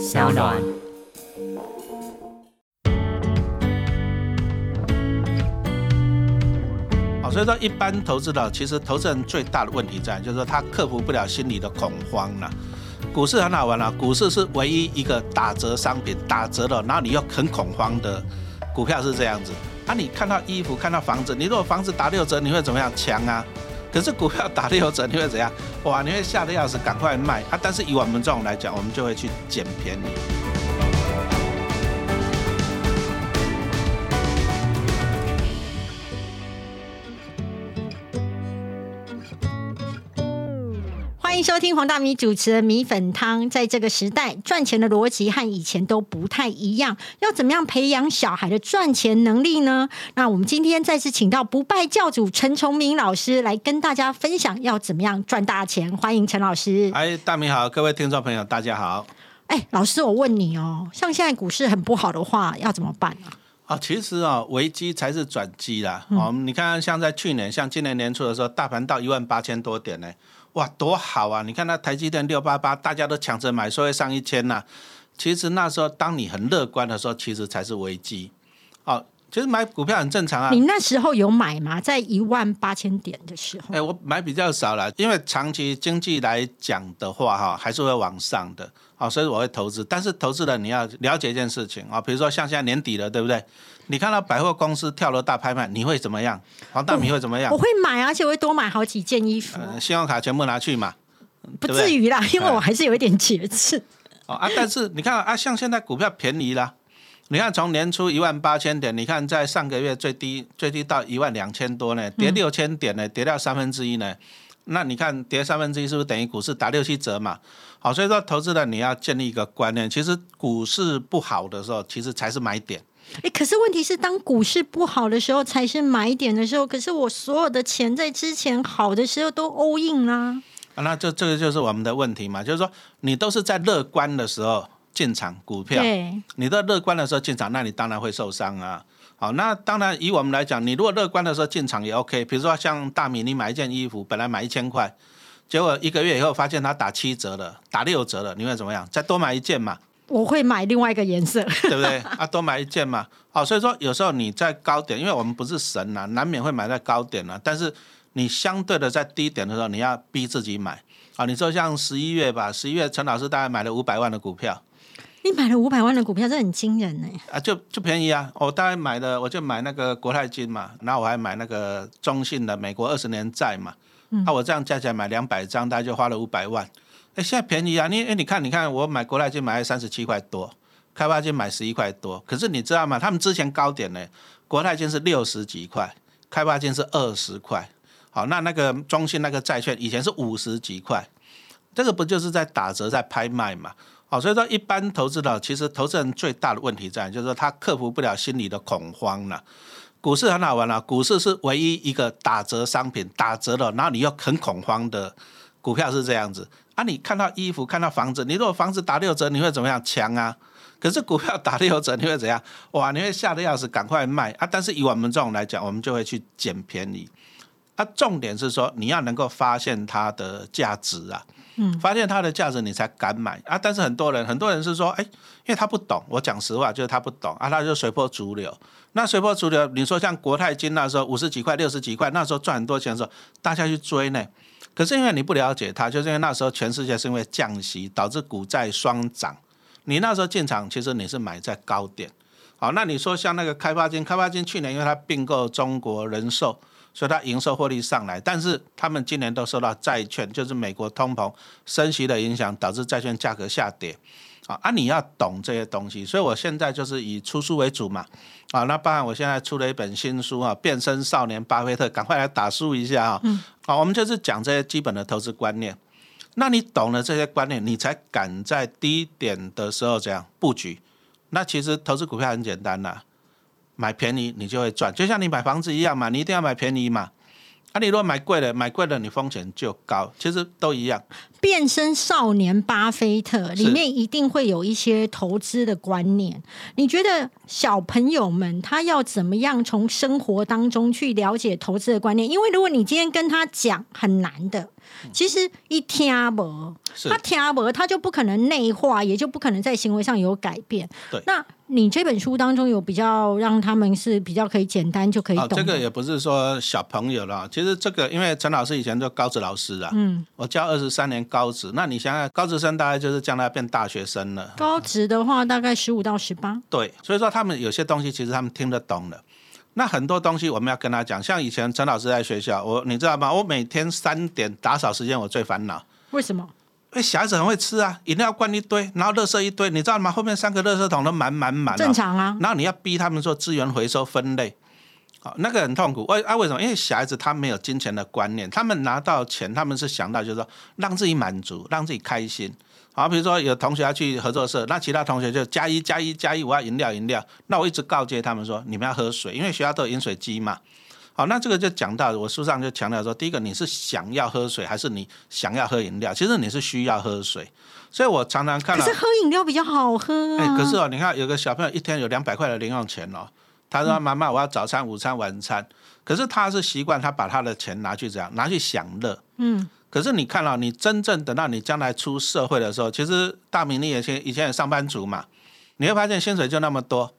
小暖。好，所以说一般投资的，其实投资人最大的问题在，就是说他克服不了心理的恐慌了。股市很好玩了，股市是唯一一个打折商品，打折了，然后你又很恐慌的股票是这样子。啊，你看到衣服，看到房子，你如果房子打六折，你会怎么样？抢啊！可是股票打六折，你会怎样？哇，你会吓得要死，赶快卖啊！但是以我们这种来讲，我们就会去捡便宜。迎收听黄大米主持的米粉汤。在这个时代，赚钱的逻辑和以前都不太一样。要怎么样培养小孩的赚钱能力呢？那我们今天再次请到不败教主陈崇明老师来跟大家分享要怎么样赚大钱。欢迎陈老师。哎，大米好，各位听众朋友，大家好。哎，老师，我问你哦，像现在股市很不好的话，要怎么办呢？啊，其实啊，危机才是转机啦。哦，你看，像在去年，像今年年初的时候，大盘到一万八千多点呢。哇，多好啊！你看那台积电六八八，大家都抢着买，说会上一千呐。其实那时候，当你很乐观的时候，其实才是危机。哦，其实买股票很正常啊。你那时候有买吗？在一万八千点的时候？哎，我买比较少了，因为长期经济来讲的话，哈，还是会往上的。好，所以我会投资。但是投资了你要了解一件事情啊，比如说像现在年底了，对不对？你看到百货公司跳楼大拍卖，你会怎么样？黄大米会怎么样？我会买，而且会多买好几件衣服。信用卡全部拿去嘛？不至于啦，因为我还是有一点节制。哦啊，但是你看啊，像现在股票便宜了，你看从年初一万八千点，你看在上个月最低最低到一万两千多呢，跌六千点呢，跌掉三分之一呢。那你看跌三分之一是不是等于股市打六七折嘛？好，所以说投资人你要建立一个观念，其实股市不好的时候，其实才是买点。哎，可是问题是，当股市不好的时候才是买点的时候。可是我所有的钱在之前好的时候都 all in 啦。啊，那这这个就是我们的问题嘛，就是说你都是在乐观的时候进场股票，你在乐观的时候进场，那你当然会受伤啊。好，那当然以我们来讲，你如果乐观的时候进场也 OK。比如说像大米，你买一件衣服，本来买一千块，结果一个月以后发现它打七折了，打六折了，你会怎么样？再多买一件嘛。我会买另外一个颜色，对不对？啊，多买一件嘛。好，所以说有时候你在高点，因为我们不是神呐，难免会买在高点了。但是你相对的在低点的时候，你要逼自己买。啊，你说像十一月吧，十一月陈老师大概买了五百万的股票。你买了五百万的股票，这很惊人呢。啊，就就便宜啊！我大概买的，我就买那个国泰金嘛，然后我还买那个中信的美国二十年债嘛。嗯。那我这样加起来买两百张，大概就花了五百万。哎，现在便宜啊！你哎，你看，你看，我买国泰金买三十七块多，开发金买十一块多。可是你知道吗？他们之前高点呢，国泰金是六十几块，开发金是二十块。好，那那个中信那个债券以前是五十几块，这个不就是在打折在拍卖嘛？好，所以说一般投资的，其实投资人最大的问题在，就是说他克服不了心理的恐慌了。股市很好玩了，股市是唯一一个打折商品，打折了，然后你又很恐慌的股票是这样子。啊，你看到衣服，看到房子，你如果房子打六折，你会怎么样？抢啊！可是股票打六折，你会怎样？哇，你会吓得要死，赶快卖啊！但是以我们这种来讲，我们就会去捡便宜。啊，重点是说你要能够发现它的价值啊，嗯，发现它的价值，你才敢买啊。但是很多人，很多人是说，哎，因为他不懂，我讲实话，就是他不懂啊，他就随波逐流。那随波逐流，你说像国泰金那时候五十几块、六十几块，那时候赚很多钱的时候，大家去追呢。可是因为你不了解它，就是因为那时候全世界是因为降息导致股债双涨，你那时候进场其实你是买在高点，好，那你说像那个开发金，开发金去年因为它并购中国人寿，所以它营收获利上来，但是他们今年都受到债券就是美国通膨升息的影响，导致债券价格下跌。啊，啊你要懂这些东西，所以我现在就是以出书为主嘛。啊，那当然我现在出了一本新书啊，《变身少年巴菲特》，赶快来打书一下啊。嗯。好，我们就是讲这些基本的投资观念。那你懂了这些观念，你才敢在低点的时候这样布局。那其实投资股票很简单呐，买便宜你就会赚，就像你买房子一样嘛，你一定要买便宜嘛。啊，你如果买贵了，买贵了你风险就高，其实都一样。变身少年巴菲特里面一定会有一些投资的观念。你觉得小朋友们他要怎么样从生活当中去了解投资的观念？因为如果你今天跟他讲很难的，其实一听不，他听不，他就不可能内化，也就不可能在行为上有改变。对，那你这本书当中有比较让他们是比较可以简单就可以懂。这个也不是说小朋友了，其实这个因为陈老师以前做高职老师啊，嗯，我教二十三年。高职，那你想想，高职生大概就是将来变大学生了。高职的话，大概十五到十八。对，所以说他们有些东西其实他们听得懂的。那很多东西我们要跟他讲，像以前陈老师在学校，我你知道吗？我每天三点打扫时间，我最烦恼。为什么？因为小孩子很会吃啊，饮料罐一堆，然后垃圾一堆，你知道吗？后面三个垃圾桶都满满满。正常啊。然后你要逼他们做资源回收分类。好，那个很痛苦。为啊，为什么？因为小孩子他没有金钱的观念，他们拿到钱，他们是想到就是说让自己满足，让自己开心。好，比如说有同学要去合作社，那其他同学就加一加一加一，我要饮料饮料。那我一直告诫他们说，你们要喝水，因为学校都有饮水机嘛。好，那这个就讲到我书上就强调说，第一个你是想要喝水，还是你想要喝饮料？其实你是需要喝水。所以我常常看到，可是喝饮料比较好喝啊。哎，可是哦，你看有个小朋友一天有两百块的零用钱哦。他说：“妈妈，我要早餐、午餐、晚餐。”可是他是习惯，他把他的钱拿去怎样？拿去享乐。嗯。可是你看到，你真正等到你将来出社会的时候，其实大明你也前以前也上班族嘛，你会发现薪水就那么多。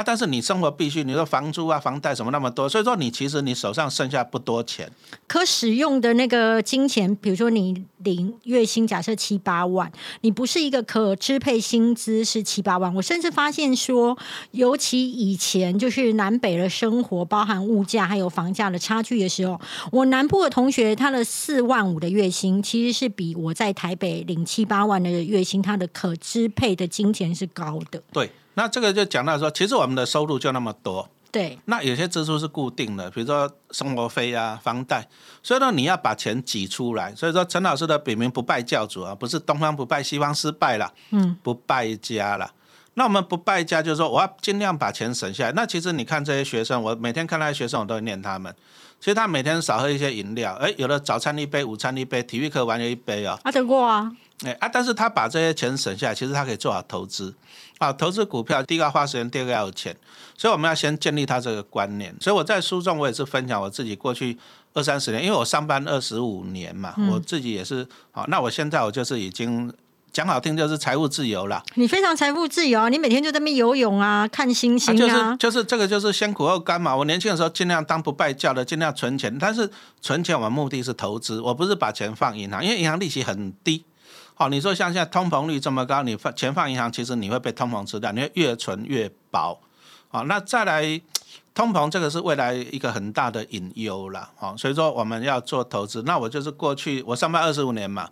啊！但是你生活必须，你说房租啊、房贷什么那么多，所以说你其实你手上剩下不多钱，可使用的那个金钱，比如说你领月薪假设七八万，你不是一个可支配薪资是七八万。我甚至发现说，尤其以前就是南北的生活，包含物价还有房价的差距的时候，我南部的同学他的四万五的月薪，其实是比我在台北领七八万的月薪，他的可支配的金钱是高的。对。那这个就讲到说，其实我们的收入就那么多，对。那有些支出是固定的，比如说生活费啊、房贷，所以说你要把钱挤出来。所以说陈老师的笔名不败教主啊，不是东方不败西方失败了，嗯，不败家了。那我们不败家就是说，我要尽量把钱省下来。那其实你看这些学生，我每天看那些学生，我都会念他们。其实他每天少喝一些饮料，哎，有的早餐一杯，午餐一杯，体育课完了一杯哦。啊，得过啊。哎啊，但是他把这些钱省下来，其实他可以做好投资。啊，投资股票，第一个花时间，第二个要有钱，所以我们要先建立他这个观念。所以我在书中我也是分享我自己过去二三十年，因为我上班二十五年嘛，我自己也是。好，那我现在我就是已经讲好听就是财务自由了。你非常财务自由，你每天就在那边游泳啊，看星星啊。就是就是这个就是先苦后甘嘛。我年轻的时候尽量当不败教的，尽量存钱，但是存钱我们目的是投资，我不是把钱放银行，因为银行利息很低。好，你说像现在通膨率这么高，你放钱放银行，其实你会被通膨吃掉，你会越存越薄。好，那再来，通膨这个是未来一个很大的隐忧了。好，所以说我们要做投资。那我就是过去我上班二十五年嘛，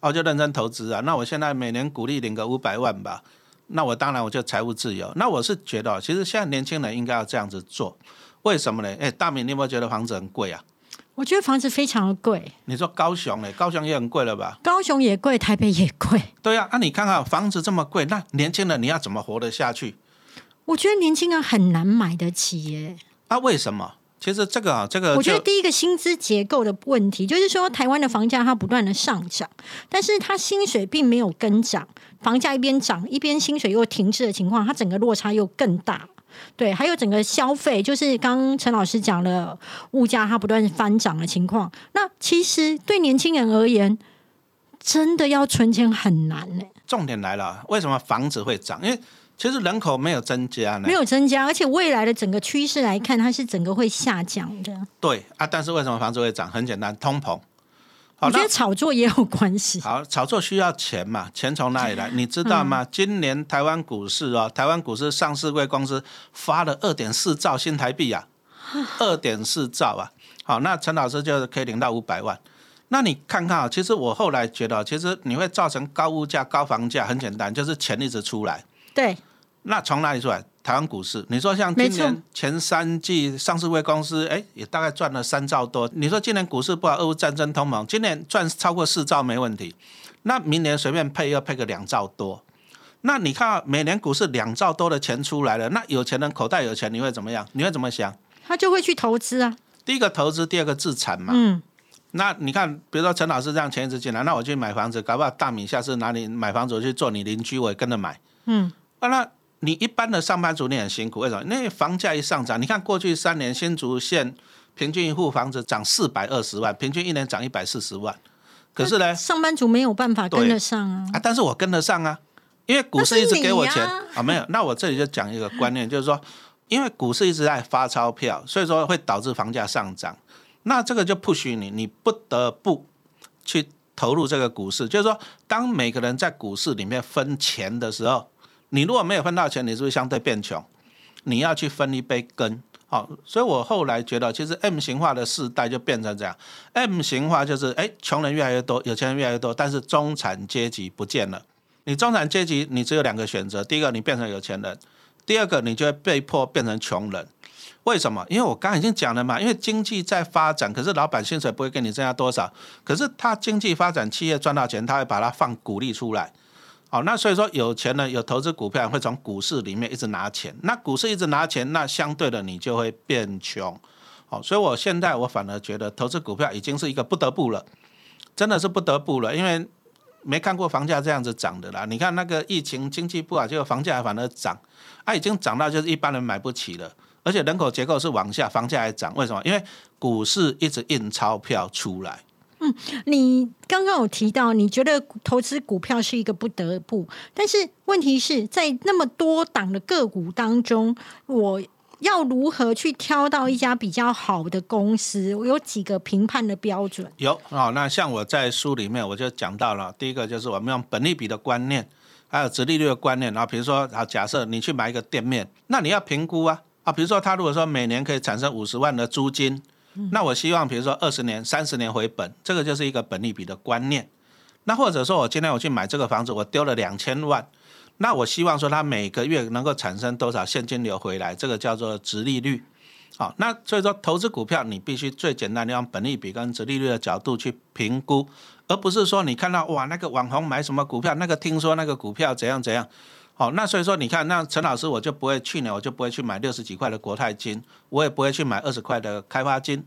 我就认真投资啊。那我现在每年鼓励领个五百万吧，那我当然我就财务自由。那我是觉得，其实现在年轻人应该要这样子做。为什么呢？哎，大明，你有没有觉得房子很贵啊？我觉得房子非常的贵。你说高雄嘞，高雄也很贵了吧？高雄也贵，台北也贵。对呀，那你看看房子这么贵，那年轻人你要怎么活得下去？我觉得年轻人很难买得起耶。啊，为什么？其实这个啊，这个我觉得第一个薪资结构的问题，就是说台湾的房价它不断的上涨，但是它薪水并没有跟涨，房价一边涨一边薪水又停滞的情况，它整个落差又更大。对，还有整个消费，就是刚陈老师讲了，物价它不断翻涨的情况。那其实对年轻人而言，真的要存钱很难呢。重点来了，为什么房子会涨？因为其实人口没有增加呢，没有增加，而且未来的整个趋势来看，它是整个会下降的。对啊，但是为什么房子会涨？很简单，通膨。我觉得炒作也有关系。好，炒作需要钱嘛？钱从哪里来？你知道吗？今年台湾股市哦，台湾股市上市贵公司发了二点四兆新台币啊，二点四兆啊。好，那陈老师就可以领到五百万。那你看看啊，其实我后来觉得，其实你会造成高物价、高房价，很简单，就是钱一直出来。对。那从哪里出来？台湾股市，你说像今年前三季上市位公司，哎，也大概赚了三兆多。你说今年股市不好，俄乌战争通膨，今年赚超过四兆没问题。那明年随便配要配个两兆多。那你看每年股市两兆多的钱出来了，那有钱人口袋有钱，你会怎么样？你会怎么想？他就会去投资啊。第一个投资，第二个自产嘛。嗯，那你看，比如说陈老师这样钱一直进来，那我去买房子，搞不好大米下次哪里买房子我去做你邻居，我也跟着买。嗯，啊，那你一般的上班族你很辛苦，为什么？因为房价一上涨，你看过去三年新竹县平均一户房子涨四百二十万，平均一年涨一百四十万。可是呢，上班族没有办法跟得上啊。啊，但是我跟得上啊，因为股市一直给我钱啊没有。那我这里就讲一个观念，就是说，因为股市一直在发钞票，所以说会导致房价上涨。那这个就不许你，你不得不去投入这个股市。就是说，当每个人在股市里面分钱的时候，你如果没有分到钱，你是不是相对变穷？你要去分一杯羹。好，所以我后来觉得，其实 M 型化的世代就变成这样。M 型化就是，哎，穷人越来越多，有钱人越来越多，但是中产阶级不见了。你中产阶级，你只有两个选择：第一个，你变成有钱人；第二个，你就会被迫变成穷人。为什么？因为我刚刚已经讲了嘛，因为经济在发展，可是老板薪水不会给你增加多少，可是他经济发展，企业赚到钱，他会把它放股利出来。好，那所以说有钱人有投资股票，会从股市里面一直拿钱。那股市一直拿钱，那相对的你就会变穷。好，所以我现在我反而觉得投资股票已经是一个不得不了，真的是不得不了，因为没看过房价这样子涨的啦。你看那个疫情经济不好，结果房价反而涨，它、已经涨到就是一般人买不起了，而且人口结构是往下，房价还涨，为什么？因为股市一直印钞票出来。嗯你刚刚有提到，你觉得投资股票是一个不得不，但是问题是在那么多档的个股当中，我要如何去挑到一家比较好的公司？我有几个评判的标准。有哦，那像我在书里面我就讲到了，第一个就是我们用本利比的观念，还有殖利率的观念。然后比如说，好，假设你去买一个店面，那你要评估啊啊，比如说他如果说每年可以产生五十万的租金，那我希望比如说二十年、三十年回本，这个就是一个本利比的观念。那或者说我今天我去买这个房子，我丢了两千万，那我希望说它每个月能够产生多少现金流回来，这个叫做殖利率。好，那所以说投资股票，你必须最简单的用本利比跟殖利率的角度去评估，而不是说你看到哇那个网红买什么股票，那个听说那个股票怎样怎样。好，那所以说你看，那陈老师我就不会去年我就不会去买六十几块的国泰金，我也不会去买二十块的开发金。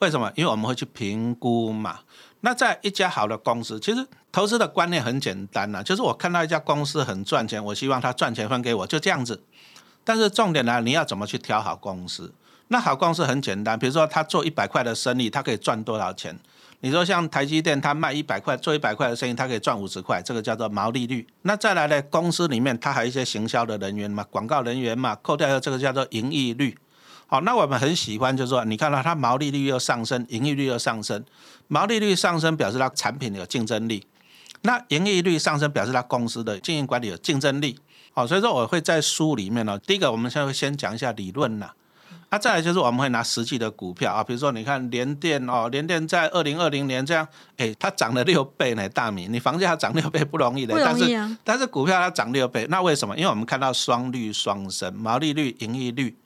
为什么？因为我们会去评估嘛。那在一家好的公司，其实投资的观念很简单呐、就是我看到一家公司很赚钱，我希望它赚钱分给我，就这样子。但是重点呢，你要怎么去挑好公司？那好公司很简单，比如说他做一百块的生意，他可以赚多少钱？你说像台积电，它卖一百块，做一百块的生意，它可以赚五十块，这个叫做毛利率。那再来呢，公司里面它还有一些行销的人员嘛，广告人员嘛，扣掉这个叫做盈利率。好，那我们很喜欢，就是说，你看到它毛利率又上升，盈利率又上升，毛利率上升表示它产品有竞争力，那盈利率上升表示它公司的经营管理有竞争力。好，所以说我会在书里面呢，第一个我们先先讲一下理论呐。再来就是我们会拿实际的股票啊，比如说你看联电哦，联电在二零二零年这样，哎，它涨了六倍呢，大米，你房价涨六倍不容易的，但是但是股票它涨六倍，那为什么？因为我们看到双率双升，毛利率、盈利率。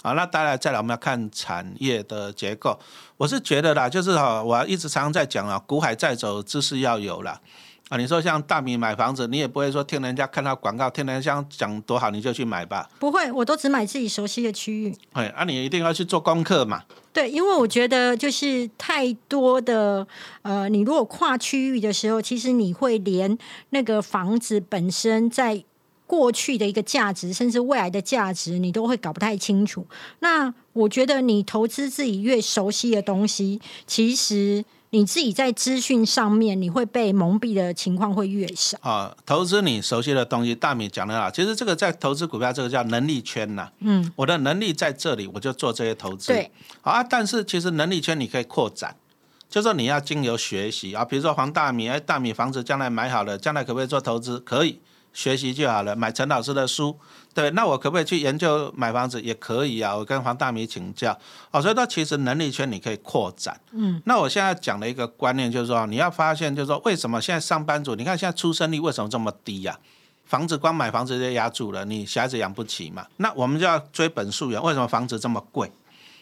好，那当然再来我们要看产业的结构。我是觉得啦，就是哈，我一直常常在讲啊，股海在走，知识要有啦。啊，你说像大米买房子，你也不会说听人家看到广告，听人家讲多好你就去买吧？不会，我都只买自己熟悉的区域。哎，啊，你一定要去做功课嘛。对，因为我觉得就是太多的呃，你如果跨区域的时候，其实你会连那个房子本身在过去的一个价值，甚至未来的价值，你都会搞不太清楚。那我觉得你投资自己越熟悉的东西，其实你自己在资讯上面你会被蒙蔽的情况会越少。啊，投资你熟悉的东西，大米讲的好。其实这个在投资股票，这个叫能力圈呐、嗯，我的能力在这里，我就做这些投资。对，好啊。但是其实能力圈你可以扩展，就说你要经由学习啊，比如说黄大米，哎，大米房子将来买好了，将来可不可以做投资？可以，学习就好了。买陈老师的书，对，那我可不可以去研究买房子？也可以啊，我跟黄大米请教。哦，所以说其实能力圈你可以扩展。嗯，那我现在讲的一个观念就是说，你要发现就是说，为什么现在上班族，你看现在出生率为什么这么低呀、房子光买房子就压住了，你小孩子养不起嘛？那我们就要追本溯源，为什么房子这么贵？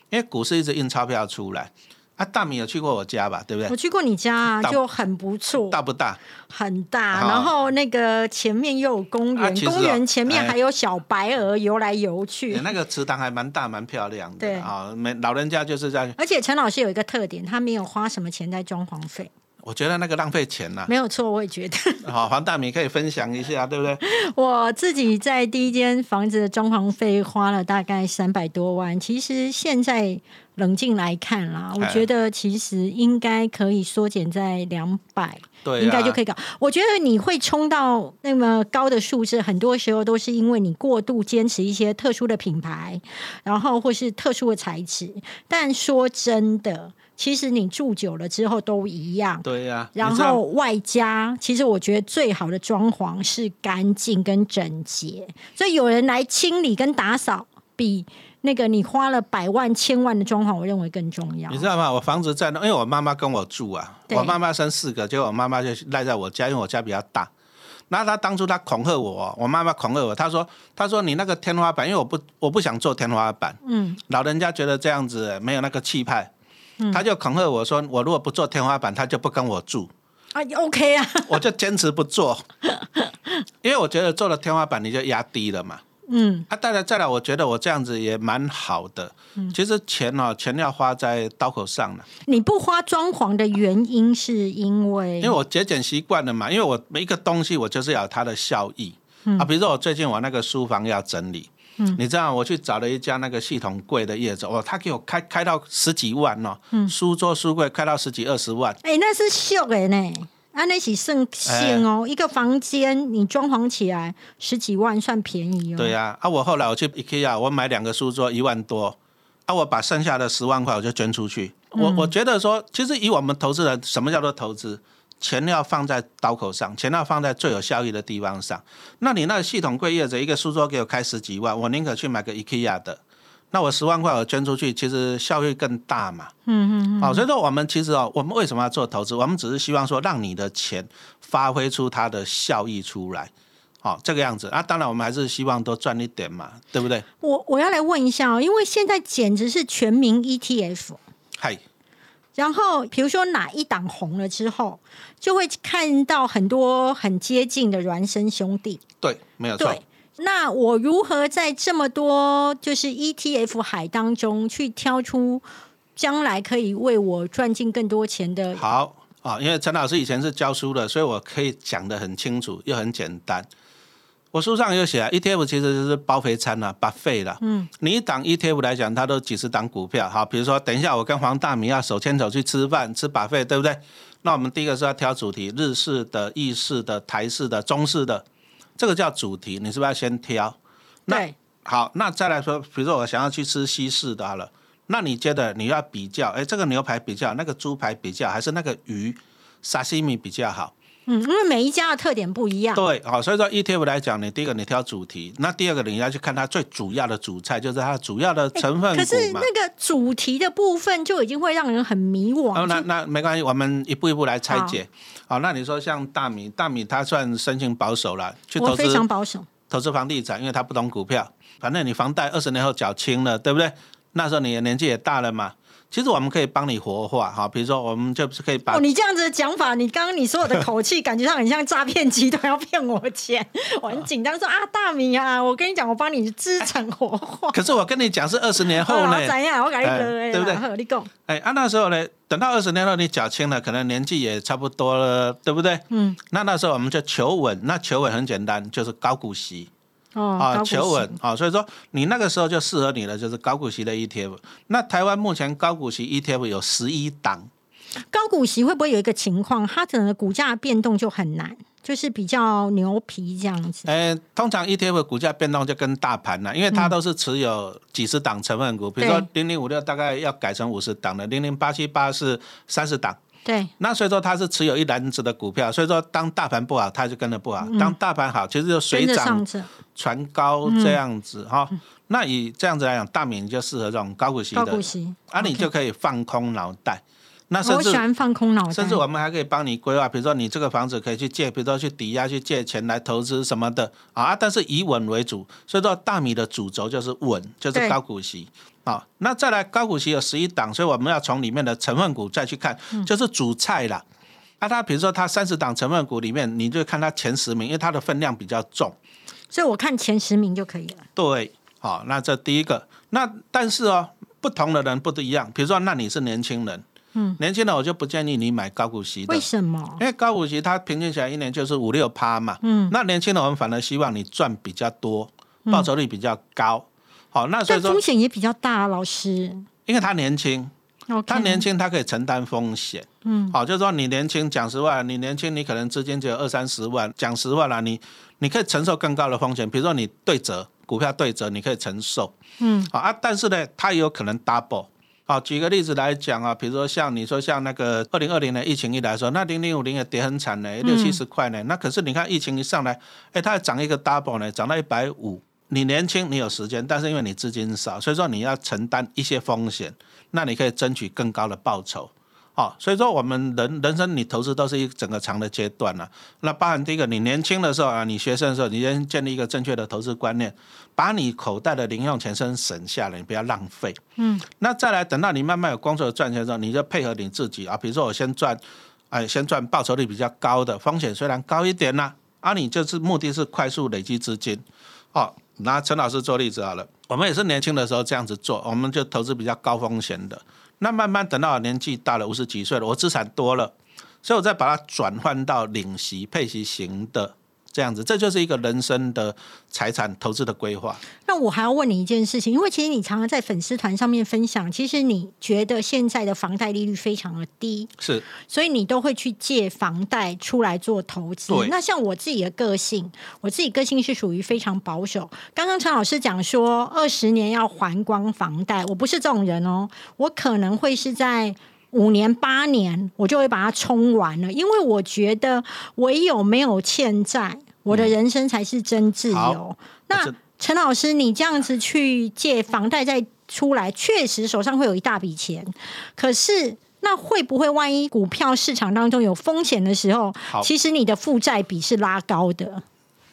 因为股市一直印钞票出来，啊，大米有去过我家吧？对不对？我去过你家啊，就很不错，大不大？很大。然后那个前面又有公园，啊哦公园前面哎还有小白鹅游来游去欸。那个池塘还蛮大，蛮漂亮的。对啊，没老人家就是在，而且陈老师有一个特点，他没有花什么钱在装潢费，我觉得那个浪费钱呐、没有错，我也觉得。好，黄大米可以分享一下，对不对？我自己在第一间房子的装潢费花了大概三百多万，其实现在冷静来看啦，我哎觉得其实应该可以缩减在两百。对、啊，应该就可以搞。我觉得你会冲到那么高的数字，很多时候都是因为你过度坚持一些特殊的品牌，然后或是特殊的材质。但说真的，其实你住久了之后都一样。对呀、然后外加，其实我觉得最好的装潢是干净跟整洁，所以有人来清理跟打扫，比那个你花了百万、千万的装潢，我认为更重要你。知道吗？我房子在那，因为我妈妈跟我住啊，我妈妈生四个，结果我妈妈就赖在我家，因为我家比较大。那她当初她恐吓我哦，我妈妈恐吓我，她说：“她说你那个天花板，因为我不我不想做天花板，嗯，老人家觉得这样子没有那个气派，她就恐吓我说，我如果不做天花板，她就不跟我住。啊，OK 啊，我就坚持不做，因为我觉得做了天花板你就压低了嘛。嗯，啊，再来再来，我觉得我这样子也蛮好的。嗯其实钱哦，钱要花在刀口上了，你不花装潢的原因是因为因为我节俭习惯了嘛。因为我每一个东西我就是要有它的效益、啊。比如说我最近我那个书房要整理，嗯你知道我去找了一家那个系统柜的业主，哦，他给我开开到十几万哦，嗯书桌书柜开到十几二十万。哎、那是秀的呢。啊，那是剩现哦，一个房间你装潢起来十几万算便宜哦。对呀、啊，我后来我去 IKEA，我买两个书桌一万多，啊，我把剩下的十万块我就捐出去。我我觉得说，其实以我们投资人，什么叫做投资？钱要放在刀口上，钱要放在最有效益的地方上。那你那个系统柜业者一个书桌给我开十几万，我宁可去买个 IKEA 的。那我十万块我捐出去，其实效益更大嘛。嗯嗯好、所以说我们其实哦，我们为什么要做投资？我们只是希望说，让你的钱发挥出它的效益出来。好、这个样子啊，当然我们还是希望多赚一点嘛，对不对？我我要来问一下哦，因为现在简直是全民 ETF，嗨，然后比如说哪一档红了之后，就会看到很多很接近的孪生兄弟。对，没有错对。，那我如何在这么多就是 ETF 海当中去挑出将来可以为我赚进更多钱的？好啊，因为陈老师以前是教书的，所以我可以讲的很清楚，又很简单。我书上有写啊，ETF 其实就是包肥餐啦、把费啦。嗯，你一档 ETF 来讲，它都几十档股票。好，比如说等一下我跟黄大明要手牵手去吃饭，吃把费，对不对？那我们第一个是要挑主题，日式的、意式的、台式的、中式的，这个叫主题，你是不是要先挑？那对，好，那再来说，比如说我想要去吃西式的，好了，那你觉得你要比较，哎，这个牛排比较，那个猪排比较，还是那个鱼沙西米比较好？嗯，因为每一家的特点不一样。对，好，所以说 ETF 来讲，你第一个你挑主题，那第二个你要去看它最主要的主菜，就是它的主要的成分可是。那个主题的部分就已经会让人很迷惘。哦，那那没关系，我们一步一步来拆解。好，那你说像大米，大米它算生性保守了，去投资非常保守。投资房地产，因为他不懂股票，反正你房贷二十年后缴清了，对不对？那时候你的年纪也大了嘛。其实我们可以帮你活化哈，比如说我们就是可以把哦，你这样子的讲法，你刚刚你说我的口气，感觉上很像诈骗集团要骗我钱，我很紧张说啊，大米啊，我跟你讲，我帮你资产活化。可是我跟你讲是二十年后 哦呢，怎样？我跟你哎，对不对好，你讲，哎，啊那时候呢，等到二十年后你缴清了，可能年纪也差不多了，对不对？嗯，那那时候我们就求稳，那求稳很简单，就是高股息哦，啊，求稳啊，所以说你那个时候就适合你的就是高股息的 ETF。那台湾目前高股息 ETF 有十一档，高股息会不会有一个情况，它整个股价变动就很难，就是比较牛皮这样子？呃，通常 ETF 股价变动就跟大盘了，因为它都是持有几十档成分股，比如说零零五六大概要改成五十档的，零零八七八是三十档。对，那所以说它是持有一篮子的股票，所以说当大盘不好，它就跟着不好；当大盘好，其实就水涨船高这样子哈、那以这样子来讲，大米就适合这种高股息的，高股息，啊，你就可以放空脑袋。那甚至我喜欢放空脑袋，甚至我们还可以帮你规划，比如说你这个房子可以去借，比如说去抵押去借钱来投资什么的。啊，但是以稳为主。所以说大米的主轴就是稳，就是高股息啊。那再来高股息有十一档，所以我们要从里面的成分股再去看，嗯就是主菜啦。啊，它比如说它三十档成分股里面，你就看它前十名，因为它的分量比较重。所以我看前十名就可以了。对，好、那这第一个。那但是哦，不同的人不一样。比如说，那你是年轻人，嗯，年轻人我就不建议你买高股息的为，什么？因为高股息它平均起来一年就是五六趴嘛。嗯，那年轻人我们反而希望你赚比较多，报酬率比较高。好、那所以说但风，险也比较大啊，老师。因为他年轻，他年轻，他可以承担风险。嗯，好，就是说你年轻，讲实话，你年轻，你可能资金只有二三十万，讲实话啦，你你可以承受更高的风险，比如说你对折股票对折，你可以承受。嗯，好啊，但是呢，它也有可能 double。好，举个例子来讲啊，比如说像你说像那个二零二零年疫情一来说，那零零五零也跌很惨呢，六七十块呢。那可是你看疫情一上来，哎，它还涨一个 double 呢，涨到一百五。你年轻，你有时间，但是因为你资金少，所以说你要承担一些风险，那你可以争取更高的报酬。哦，所以说我们人人生你投资都是一整个长的阶段了、那包含第一个，你年轻的时候啊，你学生的时候，你先建立一个正确的投资观念，把你口袋的零用钱先省下来，你不要浪费。嗯，那再来等到你慢慢有工作赚钱的时候，你就配合你自己啊，比如说我先赚，哎，先赚报酬率比较高的，风险虽然高一点呐、啊，你就是目的是快速累积资金。哦，拿陈老师做例子好了，我们也是年轻的时候这样子做，我们就投资比较高风险的。那慢慢等到年纪大了，五十几岁了，我资产多了，所以我再把它转换到领息配息型的这样子，这就是一个人生的财产投资的规划。那我还要问你一件事情，因为其实你常常在粉丝团上面分享，其实你觉得现在的房贷利率非常的低，是所以你都会去借房贷出来做投资。那像我自己的个性，我自己个性是属于非常保守。刚刚陈老师讲说，二十年要还光房贷，我不是这种人哦，我可能会是在。五年八年，我就会把它冲完了，因为我觉得唯有没有欠债，我的人生才是真自由。好那这陈老师，你这样子去借房贷再出来，确实手上会有一大笔钱，可是。那会不会万一股票市场当中有风险的时候，其实你的负债比是拉高的？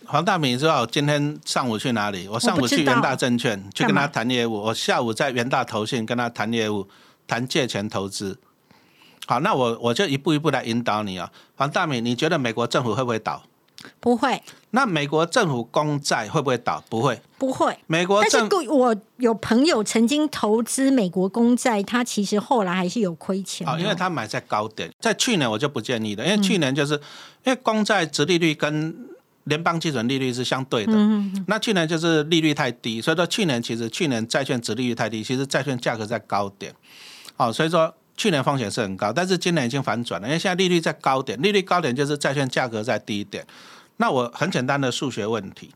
黄大明知道今天上午去哪里？我上午去元大证券去跟他谈业务，我下午在元大投信跟他谈业务，谈借钱投资。好，那我我就一步一步来引导你啊，黄大明，你觉得美国政府会不会倒？不会，那美国政府公债会不会倒？不会。不会。美国但是我有朋友曾经投资美国公债，他其实后来还是有亏钱的啊，因为他买在高点，在去年我就不建议了，因为去年就是、因为公债殖利率跟联邦基准利率是相对的，嗯那去年就是利率太低，所以说去年其实去年债券殖利率太低，其实债券价格在高点，哦，所以说去年风险是很高，但是今年已经反转了，因为现在利率在高点，利率高点就是债券价格在低点。那我很简单的数学问题，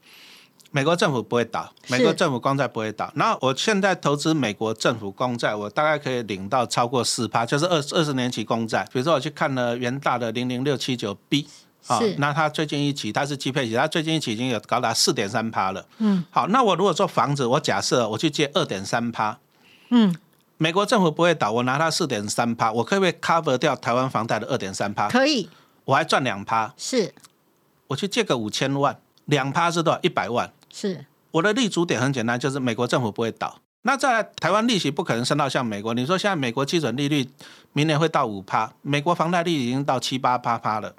美国政府不会倒，美国政府公债不会倒。那我现在投资美国政府公债，我大概可以领到超过四趴，就是二二十年期公债。比如说我去看了元大的零零六七九 B。啊是，那它最近一期它是基配息，它最近一期已经有高达四点三趴了。嗯，好，那我如果做房子，我假设我去借二点三趴，嗯，美国政府不会倒，我拿它四点三趴，我可不可以 cover 掉台湾房贷的二点三趴？可以我还赚两趴，是我去借个五千万，两趴是多少？一百万。是我的立足点很简单，就是美国政府不会倒。那再来，台湾利息不可能升到像美国。你说现在美国基准利率明年会到五趴，美国房贷利率已经到七八趴趴了，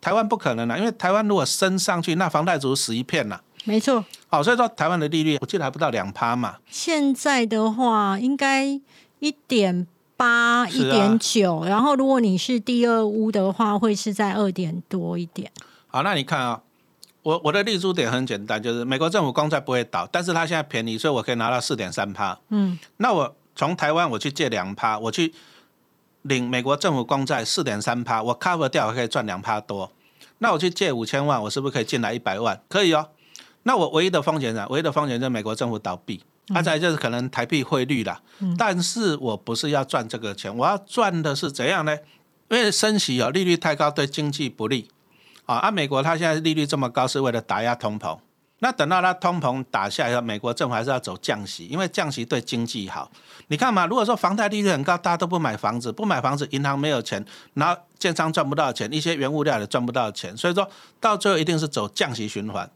台湾不可能了，因为台湾如果升上去，那房贷族死一片了。没错。好，所以说台湾的利率我记得还不到两趴嘛。现在的话，应该一点八、一点九，然后如果你是第二屋的话，会是在二点多一点。好，那你看啊、我我的立足点很简单，就是美国政府公债不会倒，但是它现在便宜，所以我可以拿到四点三趴。嗯，那我从台湾我去借两趴，我去领美国政府公债四点三趴，我 cover 掉，我可以赚两趴多。那我去借五千万，我是不是可以进来一百万？可以哦。那我唯一的风险呢？唯一的风险就是美国政府倒闭，啊，再来就是可能台币汇率啦。但是我不是要赚这个钱，我要赚的是怎样呢？因为升息哦，利率太高对经济不利啊。啊，美国它现在利率这么高，是为了打压通膨。那等到它通膨打下来，美国政府还是要走降息，因为降息对经济好。你看嘛，如果说房贷利率很高，大家都不买房子，不买房子，银行没有钱，然后建商赚不到钱，一些原物料也赚不到钱，所以说到最后一定是走降息循环。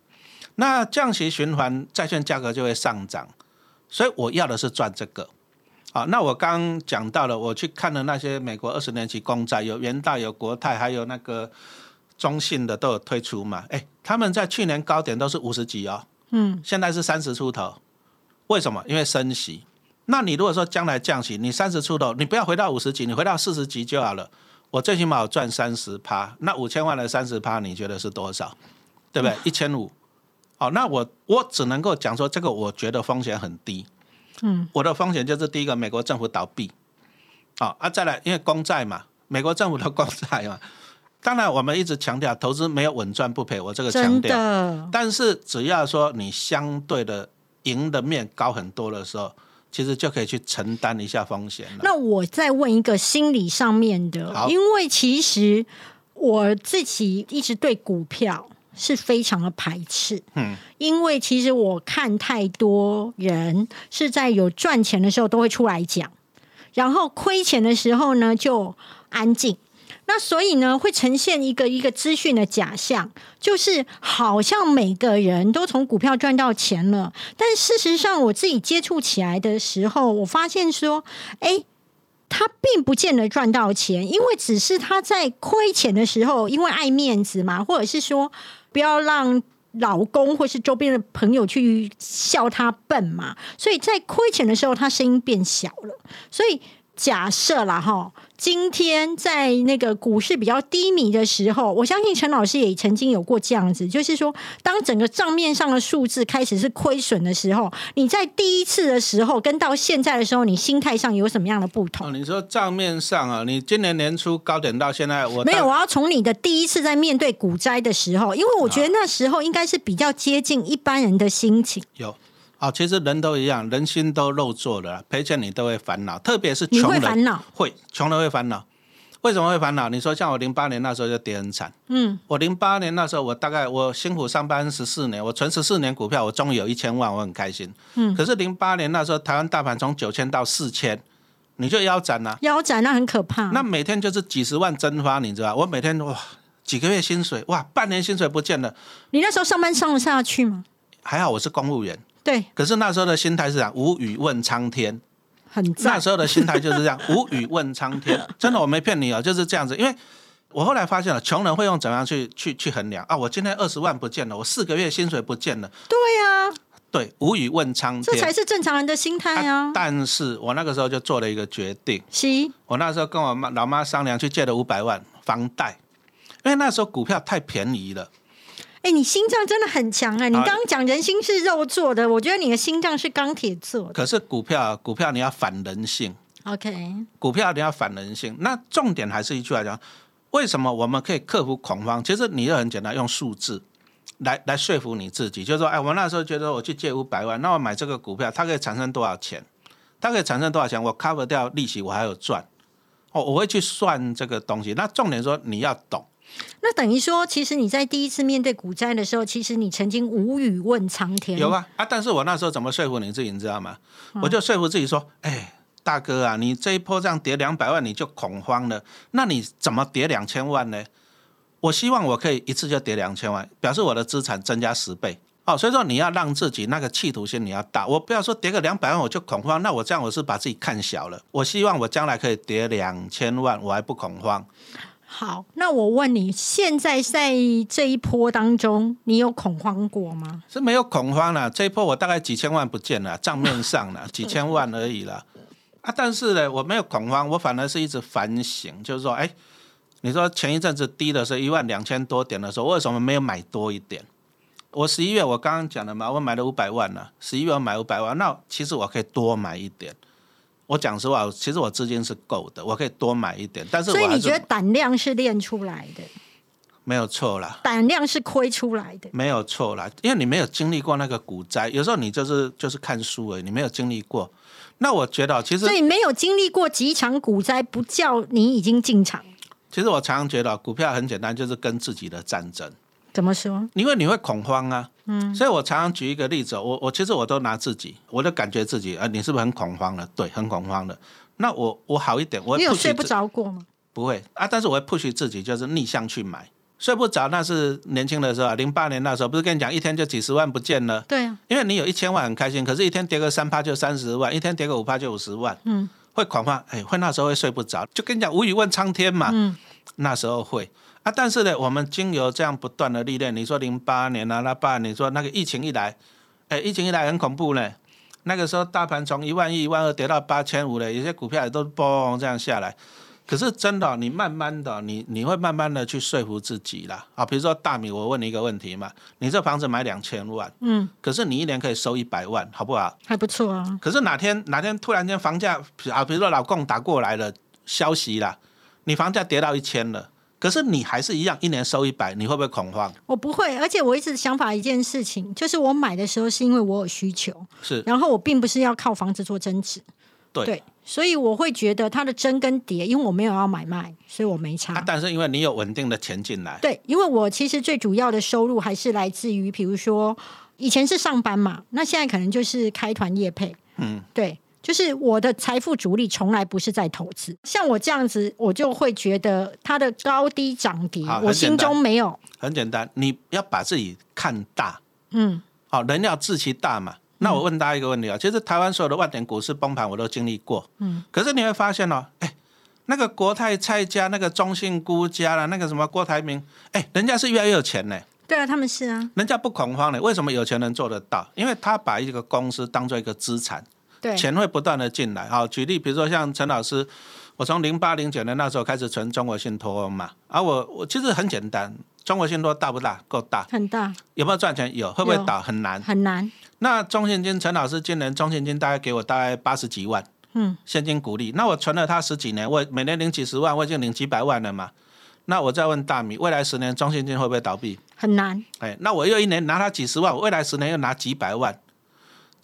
那降息循环，债券价格就会上涨。所以我要的是赚这个。好，那我刚讲到了，我去看了那些美国二十年期公债，有元大、有国泰，还有那个中信的都有推出嘛？哎，他们在去年高点都是五十几哦，嗯，现在是三十出头。为什么？因为升息。那你如果说将来降息，你三十出头，你不要回到五十几，你回到四十几就好了。我最起码我赚三十趴，那五千万的三十趴，你觉得是多少？对不对？一千五。好，那我我只能够讲说，这个我觉得风险很低。嗯，我的风险就是第一个，美国政府倒闭。好啊，再来，因为公债嘛，美国政府的公债嘛。当然，我们一直强调投资没有稳赚不赔，我这个强调。但是只要说你相对的赢的面高很多的时候。其实就可以去承担一下风险了。那我再问一个心理上面的，因为其实我自己一直对股票是非常的排斥。嗯，因为其实我看太多人是在有赚钱的时候都会出来讲，然后亏钱的时候呢就安静。那所以呢，会呈现一个一个资讯的假象，就是好像每个人都从股票赚到钱了。但事实上，我自己接触起来的时候，我发现说，哎，他并不见得赚到钱，因为只是他在亏钱的时候，因为爱面子嘛，或者是说不要让老公或是周边的朋友去笑他笨嘛，所以在亏钱的时候，他声音变小了。所以假设啦哈。今天在那个股市比较低迷的时候，我相信陈老师也曾经有过这样子，就是说，当整个账面上的数字开始是亏损的时候，你在第一次的时候跟到现在的时候，你心态上有什么样的不同？你说账面上啊，你今年年初高点到现在，我没有，我要从你的第一次在面对股灾的时候，因为我觉得那时候应该是比较接近一般人的心情。有。哦，其实人都一样，人心都肉做的，赔钱你都会烦恼，特别是穷人会烦恼，会穷人会烦恼。为什么会烦恼？你说像我零八年那时候就跌很惨，嗯，我零八年那时候我大概我辛苦上班十四年，我存十四年股票，我终于有一千万，我很开心。嗯，可是零八年那时候台湾大盘从九千到四千，你就腰斩了，腰斩那很可怕。那每天就是几十万蒸发，你知道？我每天哇，几个月薪水哇，半年薪水不见了。你那时候上班上得下去吗？还好我是公务员。对，可是那时候的心态是这样，无语问苍天，很那时候的心态就是这样，无语问苍天，真的我没骗你哦，就是这样子。因为我后来发现了，穷人会用怎样去去去衡量啊？我今天二十万不见了，我四个月薪水不见了。对呀，对，无语问苍天，这才是正常人的心态啊。但是我那个时候就做了一个决定，是，我那时候跟我妈老妈商量，去借了五百万房贷，因为那时候股票太便宜了。哎，你心脏真的很强啊！你刚刚讲人心是肉做的，我觉得你的心脏是钢铁做的。可是股票，股票你要反人性。OK，股票你要反人性。那重点还是一句话讲，为什么我们可以克服恐慌？其实你就很简单，用数字来来说服你自己，就是说，哎，我那时候觉得我去借五百万，那我买这个股票，它可以产生多少钱？它可以产生多少钱？我 cover 掉利息，我还有赚。哦，我会去算这个东西。那重点说你要懂。那等于说，其实你在第一次面对股灾的时候，其实你曾经无语问苍天。有啊啊！但是我那时候怎么说服你自己，你知道吗？我就说服自己说：“哎，大哥啊，你这一波这样跌两百万，你就恐慌了。那你怎么跌两千万呢？我希望我可以一次就跌两千万，表示我的资产增加十倍。哦，所以说你要让自己那个企图心你要大。我不要说跌个两百万我就恐慌，那我这样我是把自己看小了。我希望我将来可以跌两千万，我还不恐慌。”好，那我问你，现在在这一波当中，你有恐慌过吗？是没有恐慌了，这一波我大概几千万不见了，账面上了 几千万而已了啊！但是呢，我没有恐慌，我反而是一直反省，就是说，哎，你说前一阵子低的时候一万两千多点的时候，为什么没有买多一点？我十一月我刚刚讲了嘛，我买了五百万了，十一月我买五百万，那其实我可以多买一点。我讲实话，其实我资金是够的，我可以多买一点。但是，所以你觉得胆量是练出来的？没有错啦，胆量是亏出来的。没有错啦，因为你没有经历过那个股灾，有时候你就是就是看书而已，你没有经历过。那我觉得，其实所以没有经历过几场股灾，不叫你已经进场。其实我常常觉得，股票很简单，就是跟自己的战争。怎么说？因为你会恐慌啊。嗯，所以我常常举一个例子，我我其实我都拿自己，我都感觉自己啊，你是不是很恐慌了？对，很恐慌了。那我我好一点，我你有睡不着过吗？不会啊，但是我会 push 自己，就是逆向去买。睡不着那是年轻的时候，零八年那时候不是跟你讲，一天就几十万不见了。对啊，因为你有一千万很开心，可是一天跌个三趴就三十万，一天跌个五趴就五十万。嗯，会恐慌，哎，会那时候会睡不着，就跟你讲无语问苍天嘛。嗯，那时候会啊，但是呢，我们经由这样不断的历练，你说零八年啊，那八，你说那个疫情一来，哎，疫情一来很恐怖呢。那个时候大盘从一万一、一万二跌到八千五了，有些股票也都嘣这样下来。可是真的，你慢慢的，你你会慢慢的去说服自己啦。啊。比如说大米，我问你一个问题嘛，你这房子买两千万，嗯，可是你一年可以收一百万，好不好？还不错啊。可是哪天哪天突然间房价啊，比如说老公打过来了消息啦，你房价跌到一千了，可是你还是一样一年收一百，你会不会恐慌？我不会，而且我一直想法一件事情，就是我买的时候是因为我有需求，是，然后我并不是要靠房子做增值。对，所以我会觉得它的增跟跌，因为我没有要买卖，所以我没差。但是因为你有稳定的钱进来，对，因为我其实最主要的收入还是来自于，比如说以前是上班嘛，那现在可能就是开团业配，嗯，对，就是我的财富主力从来不是在投资。像我这样子，我就会觉得它的高低涨跌，我心中没有。很简单，你要把自己看大，嗯，好，人要志气大嘛。那我问大家一个问题啊，其实台湾所有的万点股市崩盘我都经历过，嗯，可是你会发现哦，哎，那个国泰蔡家、那个中信辜家了，那个什么郭台铭，哎，人家是越来越有钱呢。对啊，他们是啊，人家不恐慌的。为什么有钱人做得到？因为他把一个公司当做一个资产，对，钱会不断的进来。好，举例，比如说像陈老师，我从零八零九年那时候开始存中国信托嘛，而我我其实很简单，中国信托大不大？够大，很大。有没有赚钱？有。会不会倒？很难，很难。那中信金陈老师今年中信金大概给我大概八十几万，嗯，现金股利。那我存了他十几年，我每年领几十万，我已经领几百万了嘛。那我再问大米，未来十年中信金会不会倒闭？很难。哎，那我又一年拿他几十万，未来十年又拿几百万，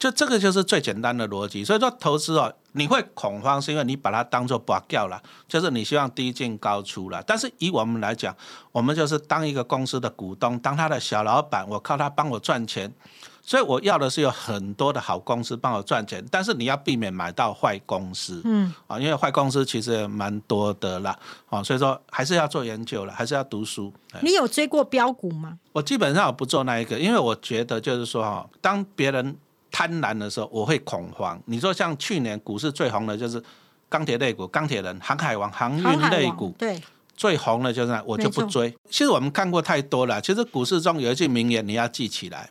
就这个就是最简单的逻辑。所以说投资哦，你会恐慌是因为你把它当做保掉了，就是你希望低进高出了。但是以我们来讲，我们就是当一个公司的股东，当他的小老板，我靠他帮我赚钱。所以我要的是有很多的好公司帮我赚钱，但是你要避免买到坏公司，嗯，啊，因为坏公司其实也蛮多的啦，啊，所以说还是要做研究了，还是要读书。你有追过标股吗？我基本上我不做那一个，因为我觉得就是说哈，当别人贪婪的时候，我会恐慌。你说像去年股市最红的就是钢铁类股，钢铁人、航海王、航运类股，对，最红的就是我就不追。其实我们看过太多了，其实股市中有一句名言你要记起来。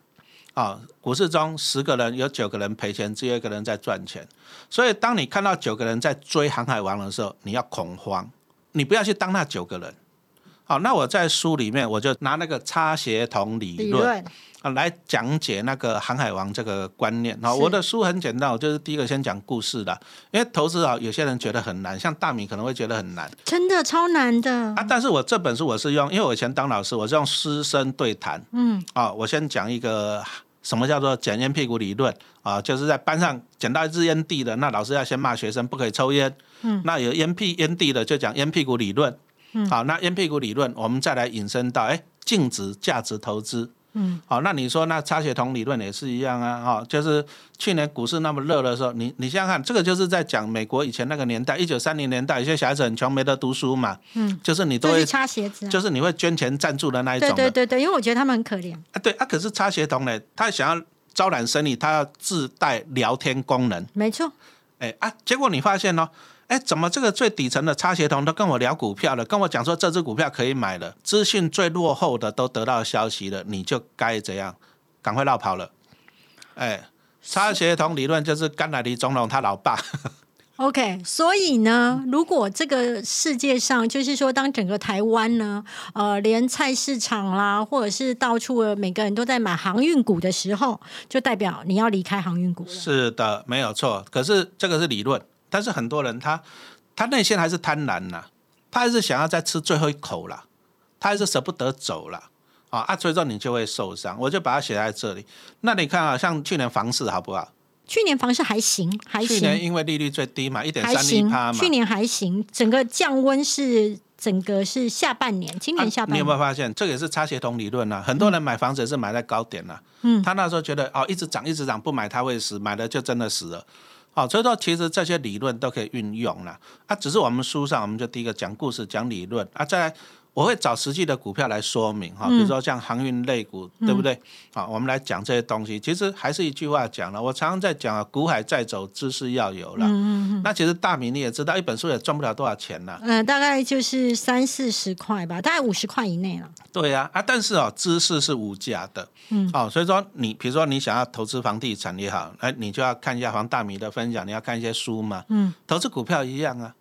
啊，股市中十个人有九个人赔钱，只有一个人在赚钱。所以，当你看到九个人在追航海王的时候，你要恐慌，你不要去当那九个人。好，那我在书里面我就拿那个差协同理论。啊，来讲解那个航海王这个观念好！我的书很简单，我就是第一个先讲故事的，因为投资啊，有些人觉得很难，像大米可能会觉得很难，真的超难的啊！但是我这本书我是用，因为我以前当老师，我是用师生对谈，嗯，啊，我先讲一个什么叫做捡烟屁股理论啊，就是在班上捡到一支烟蒂的，那老师要先骂学生不可以抽烟，嗯，那有烟屁烟蒂的就讲烟屁股理论，嗯，好，那烟屁股理论我们再来引申到哎净值价值投资。嗯，好，那你说那差协同理论也是一样啊，哈，就是去年股市那么热的时候，你你想想看，这个就是在讲美国以前那个年代，一九三零年代，有些小孩子很穷，没得读书嘛，嗯，就是你都会擦鞋子，就是你会捐钱赞助的那一种，对对对对，因为我觉得他们很可怜。啊，对啊，可是差协同呢，他想要招揽生意，他要自带聊天功能，没错，哎啊，结果你发现哦。哎，怎么这个最底层的差协同都跟我聊股票了，跟我讲说这只股票可以买了，资讯最落后的都得到消息了，你就该怎样？赶快绕跑了。哎，差协同理论就是甘乃迪总统他老爸。OK，所以呢，如果这个世界上就是说，当整个台湾呢，呃，连菜市场啦，或者是到处每个人都在买航运股的时候，就代表你要离开航运股了。是的，没有错。可是这个是理论。但是很多人他他内心还是贪婪呐，他还是想要再吃最后一口了，他还是舍不得走了啊啊！所以说你就会受伤，我就把它写在这里。那你看啊，像去年房市好不好？去年房市还行，还行。去年因为利率最低嘛，一点三厘趴嘛。去年还行，整个降温是整个是下半年，今年下半年。你有没有发现，这个也是差协同理论啊？很多人买房子也是买在高点了，嗯，他那时候觉得哦，一直涨一直涨，不买他会死，买了就真的死了。好，所以说其实这些理论都可以运用了，啊，只是我们书上我们就第一个讲故事讲理论啊，再来。我会找实际的股票来说明哈，比如说像航运类股，对不对？好，我们来讲这些东西。其实还是一句话讲了，我常常在讲啊，股海在走，知识要有了。那其实大米你也知道，一本书也赚不了多少钱了。嗯，大概就是三四十块吧，大概五十块以内了。对呀，啊，但是哦，知识是无价的。嗯。哦，所以说你比如说你想要投资房地产也好，哎，你就要看一下黄大米的分享，你要看一些书嘛。嗯。投资股票一样啊，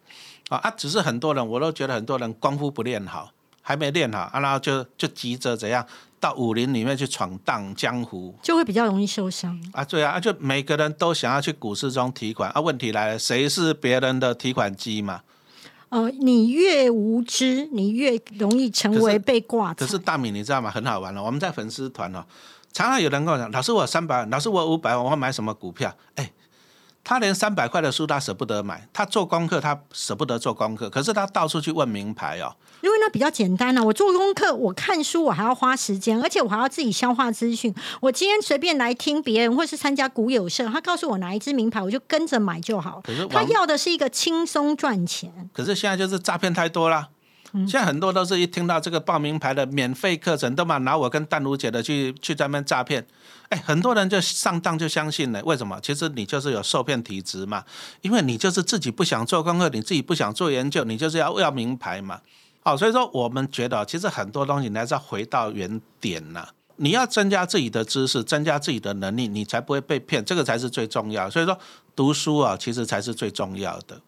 啊啊，只是很多人我都觉得很多人功夫不练好。还没练好，啊然后就就急着怎样到武林里面去闯荡江湖，就会比较容易受伤啊！对啊，就每个人都想要去股市中提款啊。问题来了，谁是别人的提款机嘛？呃，你越无知，你越容易成为被挂。可是大米，你知道吗？很好玩了。我们在粉丝团哦，常常有人跟我讲：“老师，我三百万，老师我五百万，我要买什么股票？”哎。他连三百块的书他舍不得买，他做功课他舍不得做功课，可是他到处去问名牌哦。因为那比较简单啊，我做功课，我看书我还要花时间，而且我还要自己消化资讯。我今天随便来听别人，或是参加股友社，他告诉我哪一支名牌，我就跟着买就好。可是他要的是一个轻松赚钱。可是现在就是诈骗太多了。现在很多都是一听到这个报名牌的免费课程，都嘛拿我跟淡如姐的去去专门诈骗，哎，很多人就上当就相信了。为什么？其实你就是有受骗体质嘛，因为你就是自己不想做功课，你自己不想做研究，你就是要要名牌嘛。好，所以说我们觉得，其实很多东西你还是要回到原点呐。你要增加自己的知识，增加自己的能力，你才不会被骗，这个才是最重要。所以说读书啊，其实才是最重要的。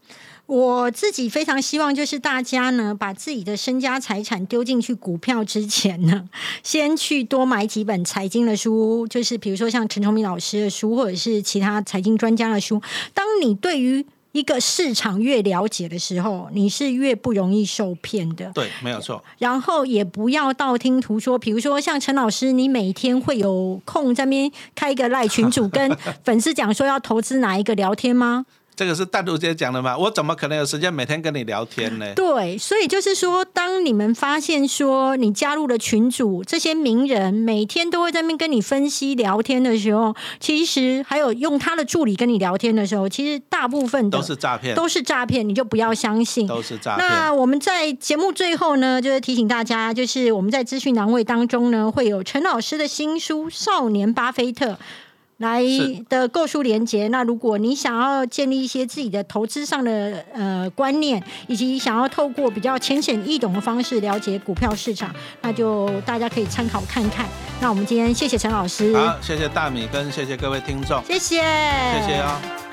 我自己非常希望，就是大家呢，把自己的身家财产丢进去股票之前呢，先去多买几本财经的书，就是比如说像陈崇明老师的书，或者是其他财经专家的书。当你对于一个市场越了解的时候，你是越不容易受骗的。对，没有错。然后也不要道听途说，比如说像陈老师，你每天会有空在那边开一个赖群主，跟粉丝讲说要投资哪一个聊天吗？这个是单独姐讲的嘛？我怎么可能有时间每天跟你聊天呢？对，所以就是说，当你们发现说你加入了群主，这些名人每天都会在那边跟你分析聊天的时候，其实还有用他的助理跟你聊天的时候，其实大部分都是诈骗，都是诈骗，你就不要相信，都是诈骗。那我们在节目最后呢，就是提醒大家，就是我们在资讯栏位当中呢，会有陈老师的新书《少年巴菲特》。来的购书连接，那如果你想要建立一些自己的投资上的呃观念，以及想要透过比较浅显易懂的方式了解股票市场，那就大家可以参考看看。那我们今天谢谢陈老师，好，谢谢大米跟谢谢各位听众，谢谢，谢谢啊。